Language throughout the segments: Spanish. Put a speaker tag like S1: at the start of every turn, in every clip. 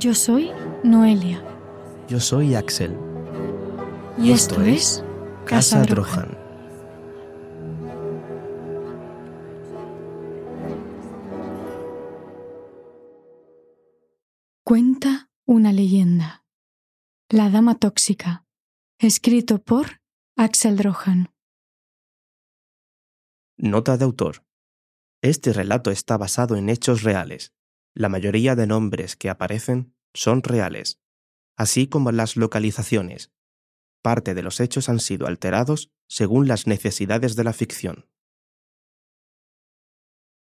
S1: Yo soy Noelia.
S2: Yo soy Axel.
S1: Y, esto, es Casa Drohan. Cuenta una leyenda. La Dama Tóxica. Escrito por Axel Drohan.
S2: Nota de autor. Este relato está basado en hechos reales. La mayoría de nombres que aparecen son reales, así como las localizaciones. Parte de los hechos han sido alterados según las necesidades de la ficción.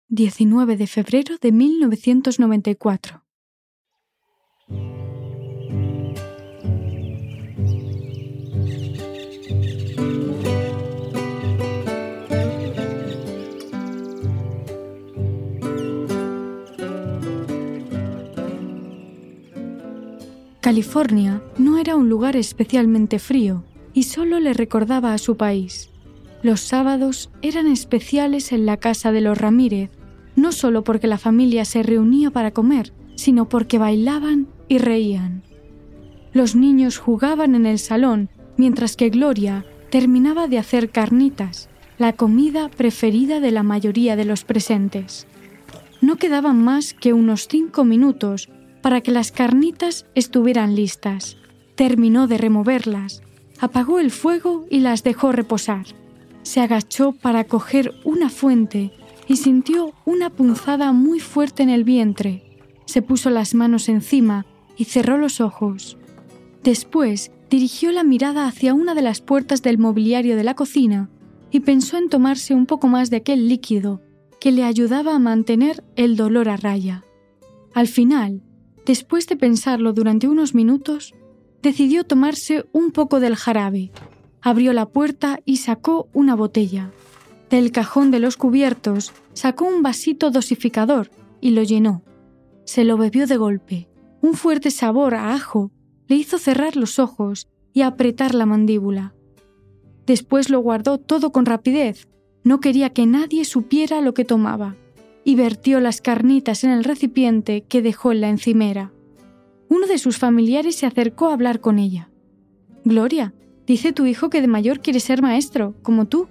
S1: 19 de febrero de 1994. California no era un lugar especialmente frío y solo le recordaba a su país. Los sábados eran especiales en la casa de los Ramírez, no solo porque la familia se reunía para comer, sino porque bailaban y reían. Los niños jugaban en el salón, mientras que Gloria terminaba de hacer carnitas, la comida preferida de la mayoría de los presentes. No quedaban más que unos cinco minutos para que las carnitas estuvieran listas. Terminó de removerlas, apagó el fuego y las dejó reposar. Se agachó para coger una fuente y sintió una punzada muy fuerte en el vientre. Se puso las manos encima y cerró los ojos. Después dirigió la mirada hacia una de las puertas del mobiliario de la cocina y pensó en tomarse un poco más de aquel líquido que le ayudaba a mantener el dolor a raya. Al final, Después de pensarlo durante unos minutos, decidió tomarse un poco del jarabe. Abrió la puerta y sacó una botella. Del cajón de los cubiertos sacó un vasito dosificador y lo llenó. Se lo bebió de golpe. Un fuerte sabor a ajo le hizo cerrar los ojos y apretar la mandíbula. Después lo guardó todo con rapidez. No quería que nadie supiera lo que tomaba y vertió las carnitas en el recipiente que dejó en la encimera. Uno de sus familiares se acercó a hablar con ella. Gloria, dice tu hijo que de mayor quiere ser maestro, como tú.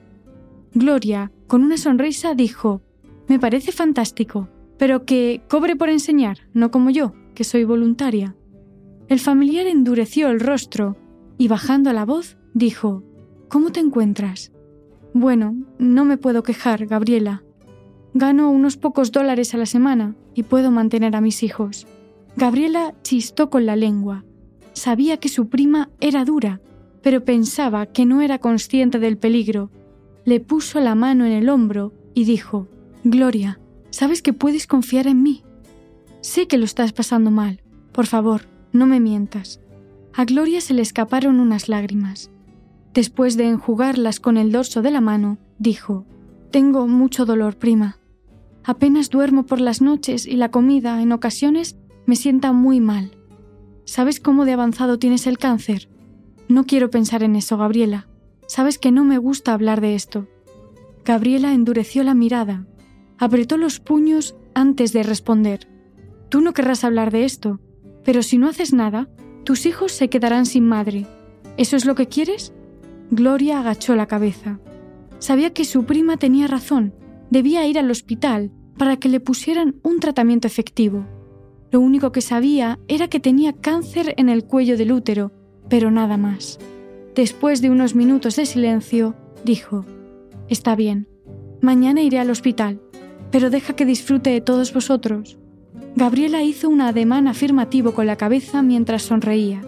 S1: Gloria, con una sonrisa, dijo, Me parece fantástico, pero que cobre por enseñar, no como yo, que soy voluntaria. El familiar endureció el rostro y, bajando la voz, dijo, ¿Cómo te encuentras? Bueno, no me puedo quejar, Gabriela. Gano unos pocos dólares a la semana y puedo mantener a mis hijos. Gabriela chistó con la lengua. Sabía que su prima era dura, pero pensaba que no era consciente del peligro. Le puso la mano en el hombro y dijo, Gloria, sabes que puedes confiar en mí. Sé que lo estás pasando mal. Por favor, no me mientas. A Gloria se le escaparon unas lágrimas. Después de enjugarlas con el dorso de la mano, dijo, Tengo mucho dolor, prima. Apenas duermo por las noches y la comida, en ocasiones, me sienta muy mal. ¿Sabes cómo de avanzado tienes el cáncer? No quiero pensar en eso, Gabriela. Sabes que no me gusta hablar de esto. Gabriela endureció la mirada, apretó los puños antes de responder. Tú no querrás hablar de esto, pero si no haces nada, tus hijos se quedarán sin madre. ¿Eso es lo que quieres? Gloria agachó la cabeza. Sabía que su prima tenía razón. Debía ir al hospital para que le pusieran un tratamiento efectivo. Lo único que sabía era que tenía cáncer en el cuello del útero, pero nada más. Después de unos minutos de silencio, dijo, Está bien, mañana iré al hospital, pero deja que disfrute de todos vosotros. Gabriela hizo un ademán afirmativo con la cabeza mientras sonreía.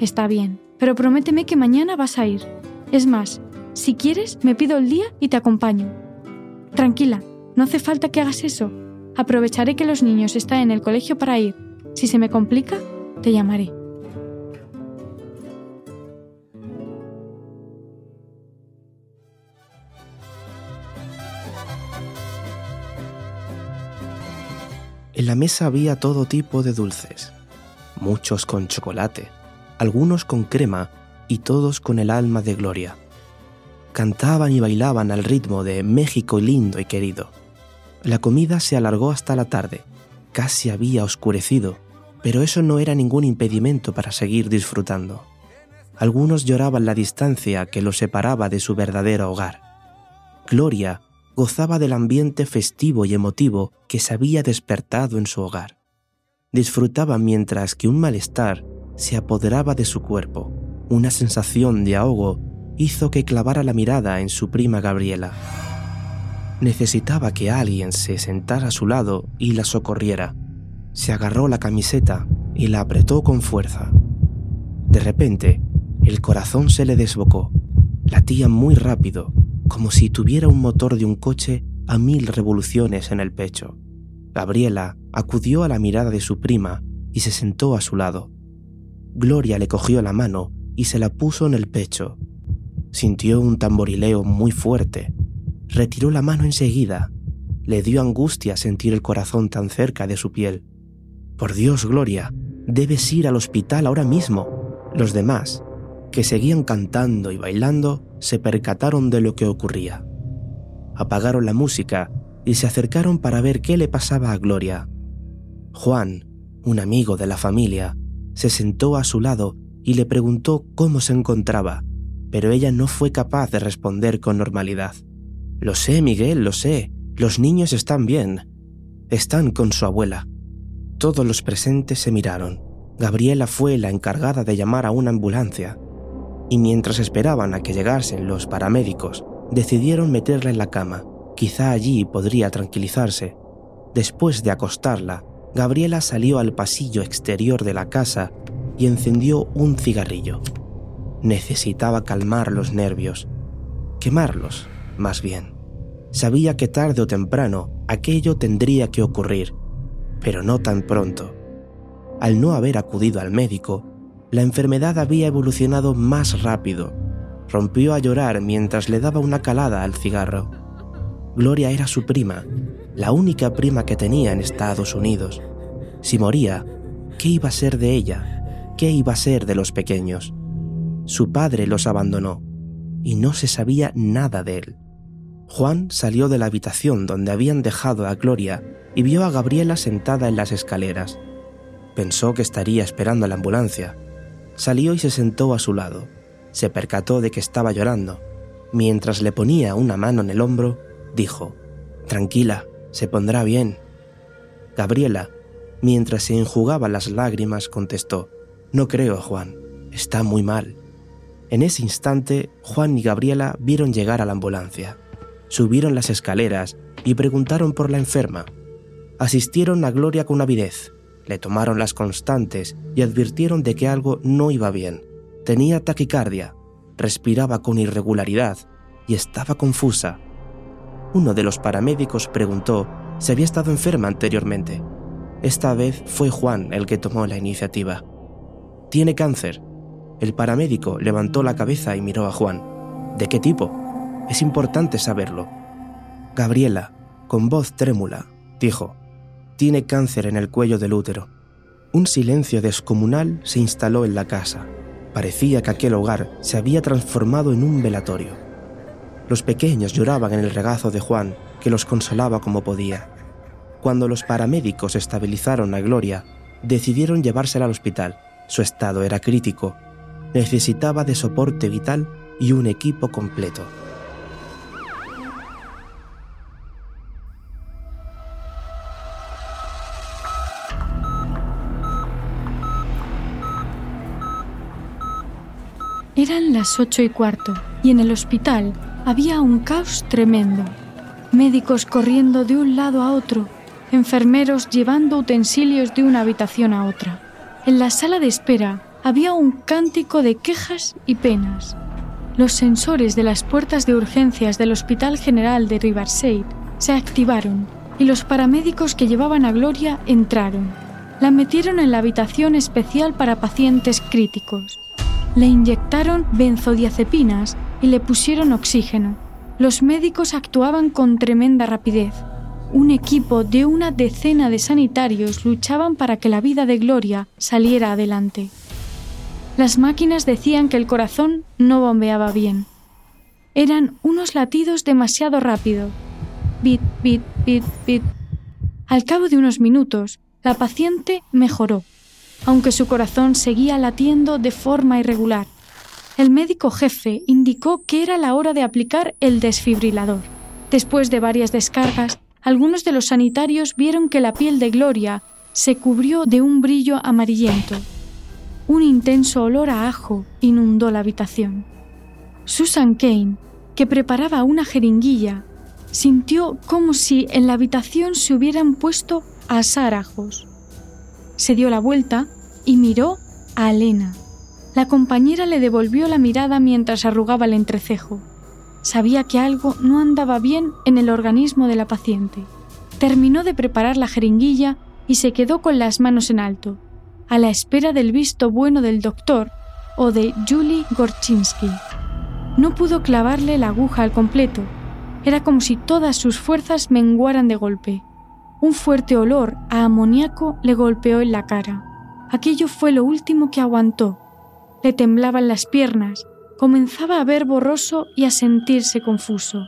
S1: Está bien, pero prométeme que mañana vas a ir. Es más, si quieres, me pido el día y te acompaño. Tranquila, No hace falta que hagas eso. Aprovecharé que los niños están en el colegio para ir. Si se me complica, te llamaré.
S2: En la mesa había todo tipo de dulces, muchos con chocolate, algunos con crema y todos con el alma de Gloria. Cantaban y bailaban al ritmo de México lindo y querido. La comida se alargó hasta la tarde, casi había oscurecido, pero eso no era ningún impedimento para seguir disfrutando. Algunos lloraban la distancia que los separaba de su verdadero hogar. Gloria gozaba del ambiente festivo y emotivo que se había despertado en su hogar. Disfrutaba mientras que un malestar se apoderaba de su cuerpo. Una sensación de ahogo hizo que clavara la mirada en su prima Gabriela. Necesitaba que alguien se sentara a su lado y la socorriera. Se agarró la camiseta y la apretó con fuerza. De repente, el corazón se le desbocó. Latía muy rápido como si tuviera un motor de un coche a mil revoluciones en el pecho. Gabriela acudió a la mirada de su prima y se sentó a su lado. Gloria le cogió la mano y se la puso en el pecho. Sintió un tamborileo muy fuerte. Retiró la mano enseguida. Le dio angustia sentir el corazón tan cerca de su piel. Por Dios, Gloria, debes ir al hospital ahora mismo. Los demás, que seguían cantando y bailando, se percataron de lo que ocurría. Apagaron la música y se acercaron para ver qué le pasaba a Gloria. Juan, un amigo de la familia, se sentó a su lado y le preguntó cómo se encontraba, pero ella no fue capaz de responder con normalidad. Lo sé, Miguel, lo sé. Los niños están bien. Están con su abuela. Todos los presentes se miraron. Gabriela fue la encargada de llamar a una ambulancia y mientras esperaban a que llegasen los paramédicos, decidieron meterla en la cama. Quizá allí podría tranquilizarse. Después de acostarla, Gabriela salió al pasillo exterior de la casa y encendió un cigarrillo. Necesitaba calmar los nervios, quemarlos, más bien. Sabía que tarde o temprano aquello tendría que ocurrir, pero no tan pronto. Al no haber acudido al médico, la enfermedad había evolucionado más rápido. Rompió a llorar mientras le daba una calada al cigarro. Gloria era su prima, la única prima que tenía en Estados Unidos. Si moría, ¿qué iba a ser de ella? ¿Qué iba a ser de los pequeños? Su padre los abandonó y no se sabía nada de él. Juan salió de la habitación donde habían dejado a Gloria y vio a Gabriela sentada en las escaleras. Pensó que estaría esperando la ambulancia, Salió y se sentó a su lado. Se percató de que estaba llorando. Mientras le ponía una mano en el hombro, dijo, Tranquila, se pondrá bien. Gabriela, mientras se enjugaba las lágrimas, contestó, No creo, Juan, está muy mal. En ese instante, Juan y Gabriela vieron llegar a la ambulancia. Subieron las escaleras y preguntaron por la enferma. Asistieron a Gloria con avidez le tomaron las constantes y advirtieron de que algo no iba bien. Tenía taquicardia, respiraba con irregularidad y estaba confusa. Uno de los paramédicos preguntó si había estado enferma anteriormente. Esta vez fue Juan el que tomó la iniciativa. Tiene cáncer. El paramédico levantó la cabeza y miró a Juan. ¿De qué tipo? Es importante saberlo. Gabriela, con voz trémula, dijo, tiene cáncer en el cuello del útero. Un silencio descomunal se instaló en la casa. Parecía que aquel hogar se había transformado en un velatorio. Los pequeños lloraban en el regazo de Juan, que los consolaba como podía. Cuando los paramédicos estabilizaron a Gloria, decidieron llevársela al hospital. Su estado era crítico. Necesitaba de soporte vital y un equipo completo.
S1: Eran las ocho y cuarto y en el hospital había un caos tremendo. Médicos corriendo de un lado a otro, enfermeros llevando utensilios de una habitación a otra. En la sala de espera había un cántico de quejas y penas. Los sensores de las puertas de urgencias del Hospital General de Riverside se activaron y los paramédicos que llevaban a Gloria entraron. La metieron en la habitación especial para pacientes críticos. Le inyectaron benzodiazepinas y le pusieron oxígeno. Los médicos actuaban con tremenda rapidez. Un equipo de una decena de sanitarios luchaban para que la vida de Gloria saliera adelante. Las máquinas decían que el corazón no bombeaba bien. Eran unos latidos demasiado rápido. Bit, bit, bit, bit. Al cabo de unos minutos, la paciente mejoró, aunque su corazón seguía latiendo de forma irregular. El médico jefe indicó que era la hora de aplicar el desfibrilador. Después de varias descargas, algunos de los sanitarios vieron que la piel de Gloria se cubrió de un brillo amarillento. Un intenso olor a ajo inundó la habitación. Susan Kane, que preparaba una jeringuilla, sintió como si en la habitación se hubieran puesto a asar ajos. Se dio la vuelta y miró a Elena. La compañera le devolvió la mirada mientras arrugaba el entrecejo. Sabía que algo no andaba bien en el organismo de la paciente. Terminó de preparar la jeringuilla y se quedó con las manos en alto, a la espera del visto bueno del doctor o de Julie Gorchinsky. No pudo clavarle la aguja al completo. Era como si todas sus fuerzas menguaran de golpe. Un fuerte olor a amoníaco le golpeó en la cara. Aquello fue lo último que aguantó. Le temblaban las piernas, comenzaba a ver borroso y a sentirse confuso.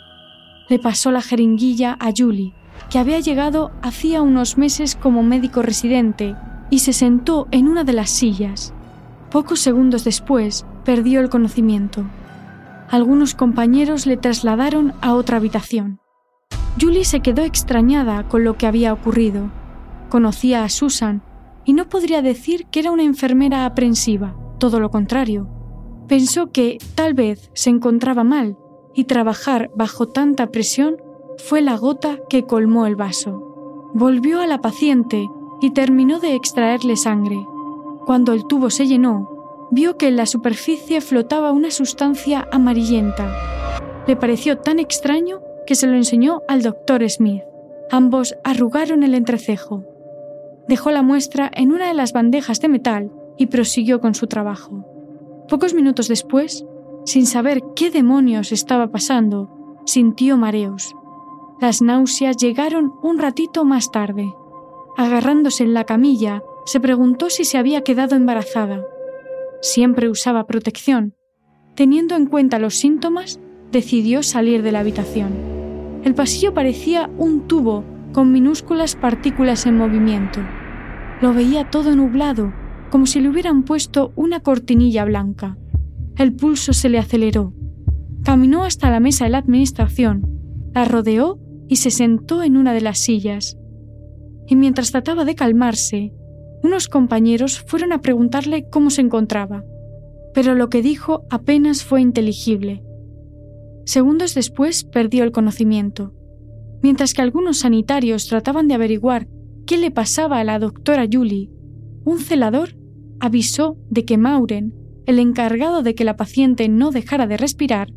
S1: Le pasó la jeringuilla a Julie, que había llegado hacía unos meses como médico residente, y se sentó en una de las sillas. Pocos segundos después perdió el conocimiento algunos compañeros le trasladaron a otra habitación. Julie se quedó extrañada con lo que había ocurrido. Conocía a Susan y no podría decir que era una enfermera aprensiva, todo lo contrario. Pensó que tal vez se encontraba mal y trabajar bajo tanta presión fue la gota que colmó el vaso. Volvió a la paciente y terminó de extraerle sangre. Cuando el tubo se llenó, vio que en la superficie flotaba una sustancia amarillenta. Le pareció tan extraño que se lo enseñó al doctor Smith. Ambos arrugaron el entrecejo. Dejó la muestra en una de las bandejas de metal y prosiguió con su trabajo. Pocos minutos después, sin saber qué demonios estaba pasando, sintió mareos. Las náuseas llegaron un ratito más tarde. Agarrándose en la camilla, se preguntó si se había quedado embarazada. Siempre usaba protección. Teniendo en cuenta los síntomas, decidió salir de la habitación. El pasillo parecía un tubo con minúsculas partículas en movimiento. Lo veía todo nublado, como si le hubieran puesto una cortinilla blanca. El pulso se le aceleró. Caminó hasta la mesa de la administración, la rodeó y se sentó en una de las sillas. Y mientras trataba de calmarse, unos compañeros fueron a preguntarle cómo se encontraba, pero lo que dijo apenas fue inteligible. Segundos después perdió el conocimiento, mientras que algunos sanitarios trataban de averiguar qué le pasaba a la doctora Julie. Un celador avisó de que Mauren, el encargado de que la paciente no dejara de respirar,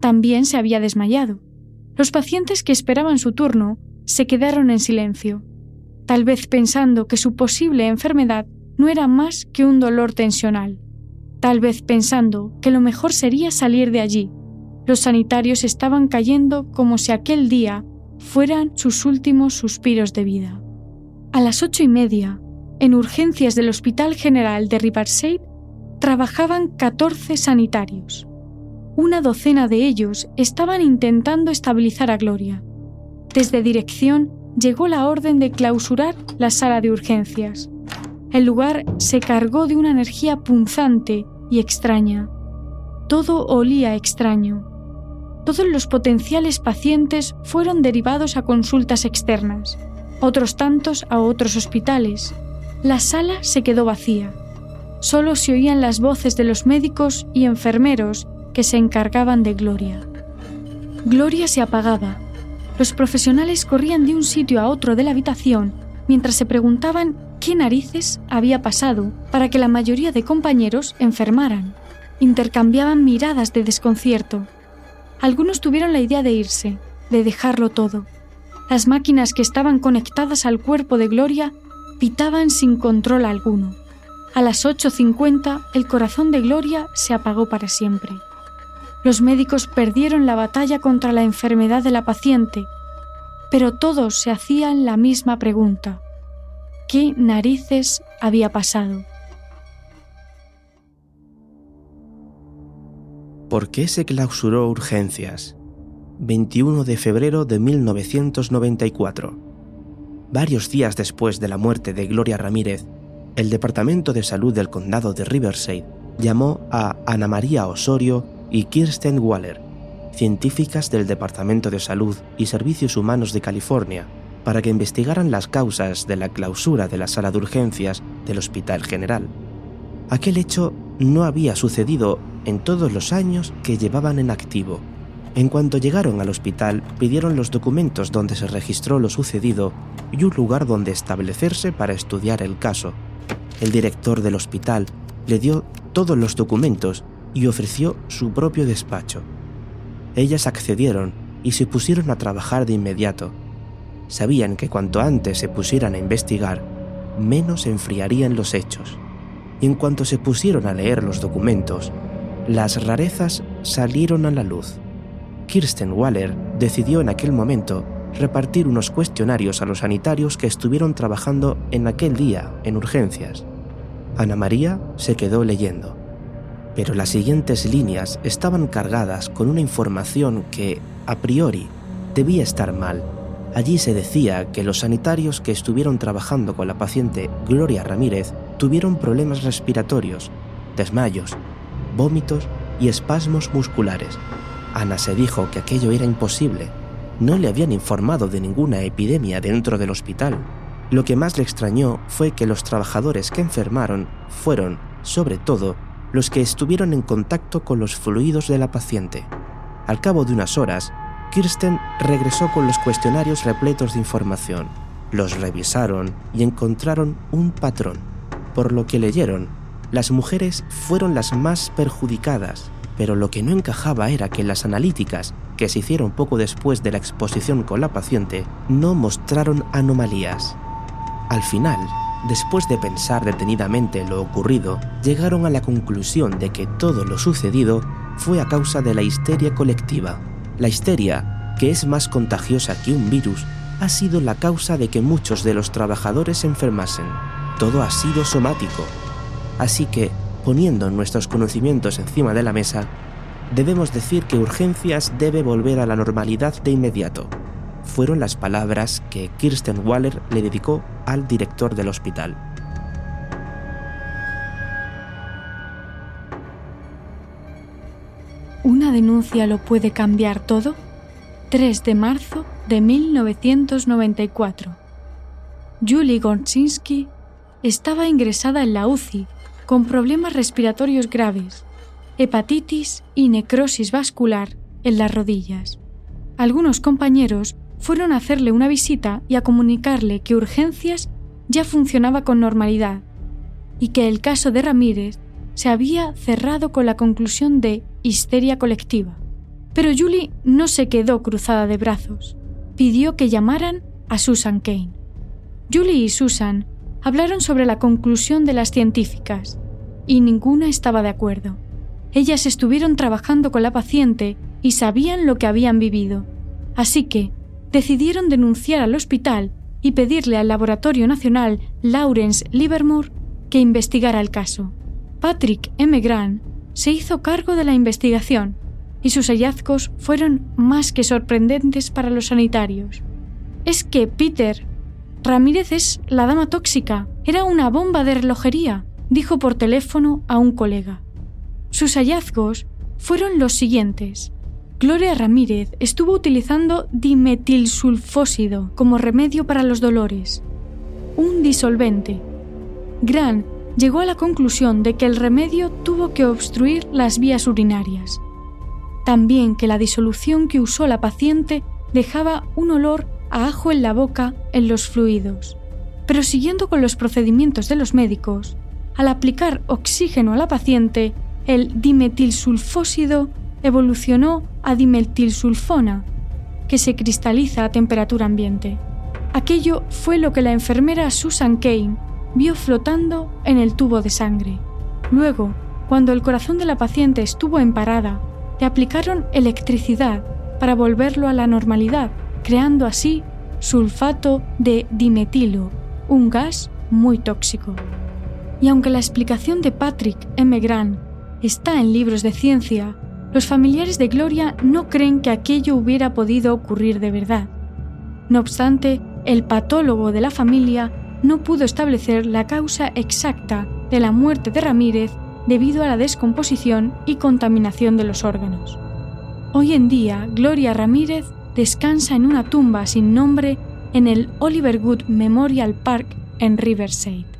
S1: también se había desmayado. Los pacientes que esperaban su turno se quedaron en silencio tal vez pensando que su posible enfermedad no era más que un dolor tensional, tal vez pensando que lo mejor sería salir de allí. Los sanitarios estaban cayendo como si aquel día fueran sus últimos suspiros de vida. A las ocho y media, en urgencias del Hospital General de Riverside, trabajaban 14 sanitarios. Una docena de ellos estaban intentando estabilizar a Gloria. Desde dirección llegó la orden de clausurar la sala de urgencias. El lugar se cargó de una energía punzante y extraña. Todo olía extraño. Todos los potenciales pacientes fueron derivados a consultas externas, otros tantos a otros hospitales. La sala se quedó vacía. Solo se oían las voces de los médicos y enfermeros que se encargaban de Gloria. Gloria se apagaba, los profesionales corrían de un sitio a otro de la habitación mientras se preguntaban qué narices había pasado para que la mayoría de compañeros enfermaran. Intercambiaban miradas de desconcierto. Algunos tuvieron la idea de irse, de dejarlo todo. Las máquinas que estaban conectadas al cuerpo de Gloria pitaban sin control alguno. A las 8.50 el corazón de Gloria se apagó para siempre. Los médicos perdieron la batalla contra la enfermedad de la paciente, pero todos se hacían la misma pregunta. ¿Qué narices había pasado?
S2: ¿Por qué se clausuró urgencias? 21 de febrero de 1994. Varios días después de la muerte de Gloria Ramírez, el Departamento de Salud del Condado de Riverside llamó a Ana María Osorio y Kirsten Waller, científicas del Departamento de Salud y Servicios Humanos de California, para que investigaran las causas de la clausura de la sala de urgencias del Hospital General. Aquel hecho no había sucedido en todos los años que llevaban en activo. En cuanto llegaron al hospital, pidieron los documentos donde se registró lo sucedido y un lugar donde establecerse para estudiar el caso. El director del hospital le dio todos los documentos y ofreció su propio despacho. Ellas accedieron y se pusieron a trabajar de inmediato. Sabían que cuanto antes se pusieran a investigar, menos enfriarían los hechos. Y en cuanto se pusieron a leer los documentos, las rarezas salieron a la luz. Kirsten Waller decidió en aquel momento repartir unos cuestionarios a los sanitarios que estuvieron trabajando en aquel día en urgencias. Ana María se quedó leyendo pero las siguientes líneas estaban cargadas con una información que, a priori, debía estar mal. Allí se decía que los sanitarios que estuvieron trabajando con la paciente Gloria Ramírez tuvieron problemas respiratorios, desmayos, vómitos y espasmos musculares. Ana se dijo que aquello era imposible. No le habían informado de ninguna epidemia dentro del hospital. Lo que más le extrañó fue que los trabajadores que enfermaron fueron, sobre todo, los que estuvieron en contacto con los fluidos de la paciente. Al cabo de unas horas, Kirsten regresó con los cuestionarios repletos de información. Los revisaron y encontraron un patrón. Por lo que leyeron, las mujeres fueron las más perjudicadas, pero lo que no encajaba era que las analíticas, que se hicieron poco después de la exposición con la paciente, no mostraron anomalías. Al final, Después de pensar detenidamente lo ocurrido, llegaron a la conclusión de que todo lo sucedido fue a causa de la histeria colectiva. La histeria, que es más contagiosa que un virus, ha sido la causa de que muchos de los trabajadores se enfermasen. Todo ha sido somático. Así que, poniendo nuestros conocimientos encima de la mesa, debemos decir que urgencias debe volver a la normalidad de inmediato fueron las palabras que Kirsten Waller le dedicó al director del hospital.
S1: ¿Una denuncia lo puede cambiar todo? 3 de marzo de 1994. Julie Gorczynski estaba ingresada en la UCI con problemas respiratorios graves, hepatitis y necrosis vascular en las rodillas. Algunos compañeros fueron a hacerle una visita y a comunicarle que Urgencias ya funcionaba con normalidad y que el caso de Ramírez se había cerrado con la conclusión de histeria colectiva. Pero Julie no se quedó cruzada de brazos. Pidió que llamaran a Susan Kane. Julie y Susan hablaron sobre la conclusión de las científicas y ninguna estaba de acuerdo. Ellas estuvieron trabajando con la paciente y sabían lo que habían vivido. Así que, decidieron denunciar al hospital y pedirle al Laboratorio Nacional Lawrence Livermore que investigara el caso. Patrick M. Grant se hizo cargo de la investigación y sus hallazgos fueron más que sorprendentes para los sanitarios. Es que Peter Ramírez es la dama tóxica, era una bomba de relojería, dijo por teléfono a un colega. Sus hallazgos fueron los siguientes. Gloria Ramírez estuvo utilizando dimetilsulfósido como remedio para los dolores, un disolvente. Gran llegó a la conclusión de que el remedio tuvo que obstruir las vías urinarias. También que la disolución que usó la paciente dejaba un olor a ajo en la boca en los fluidos. Pero siguiendo con los procedimientos de los médicos, al aplicar oxígeno a la paciente, el dimetilsulfósido evolucionó a dimetilsulfona, que se cristaliza a temperatura ambiente. Aquello fue lo que la enfermera Susan Kane vio flotando en el tubo de sangre. Luego, cuando el corazón de la paciente estuvo en parada, le aplicaron electricidad para volverlo a la normalidad, creando así sulfato de dimetilo, un gas muy tóxico. Y aunque la explicación de Patrick M. Grant está en libros de ciencia, los familiares de Gloria no creen que aquello hubiera podido ocurrir de verdad. No obstante, el patólogo de la familia no pudo establecer la causa exacta de la muerte de Ramírez debido a la descomposición y contaminación de los órganos. Hoy en día, Gloria Ramírez descansa en una tumba sin nombre en el Oliver Good Memorial Park en Riverside.